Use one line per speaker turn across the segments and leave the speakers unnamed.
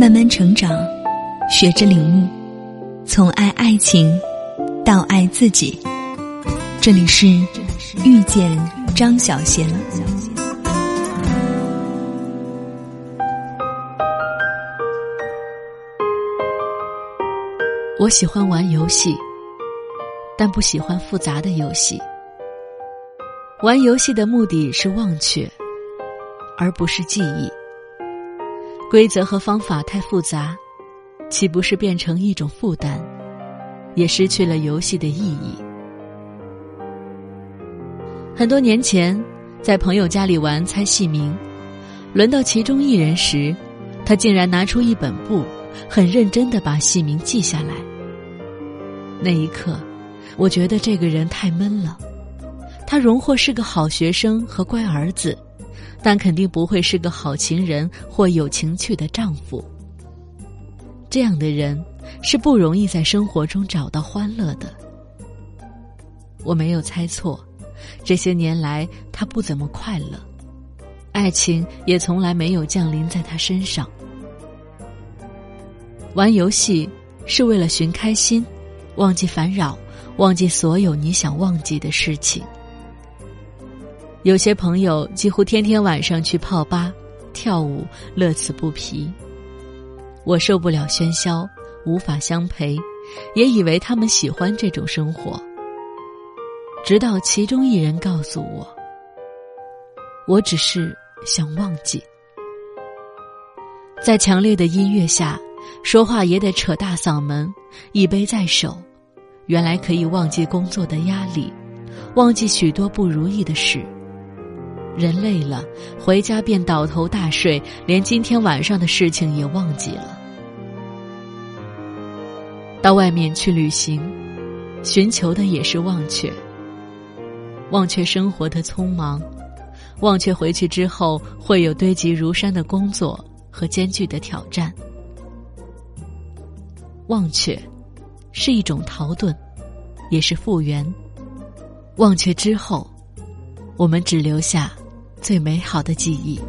慢慢成长，学着领悟，从爱爱情到爱自己。这里是遇见张小贤。
我喜欢玩游戏，但不喜欢复杂的游戏。玩游戏的目的是忘却，而不是记忆。规则和方法太复杂，岂不是变成一种负担，也失去了游戏的意义？很多年前，在朋友家里玩猜戏名，轮到其中一人时，他竟然拿出一本簿，很认真的把戏名记下来。那一刻，我觉得这个人太闷了。他荣获是个好学生和乖儿子，但肯定不会是个好情人或有情趣的丈夫。这样的人是不容易在生活中找到欢乐的。我没有猜错，这些年来他不怎么快乐，爱情也从来没有降临在他身上。玩游戏是为了寻开心。忘记烦扰，忘记所有你想忘记的事情。有些朋友几乎天天晚上去泡吧、跳舞，乐此不疲。我受不了喧嚣，无法相陪，也以为他们喜欢这种生活。直到其中一人告诉我：“我只是想忘记。”在强烈的音乐下，说话也得扯大嗓门，一杯在手。原来可以忘记工作的压力，忘记许多不如意的事。人累了，回家便倒头大睡，连今天晚上的事情也忘记了。到外面去旅行，寻求的也是忘却，忘却生活的匆忙，忘却回去之后会有堆积如山的工作和艰巨的挑战，忘却。是一种逃遁，也是复原。忘却之后，我们只留下最美好的记忆。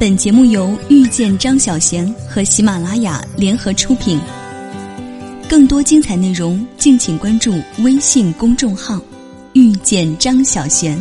本节目由遇见张小贤和喜马拉雅联合出品。更多精彩内容，敬请关注微信公众号“遇见张小贤”。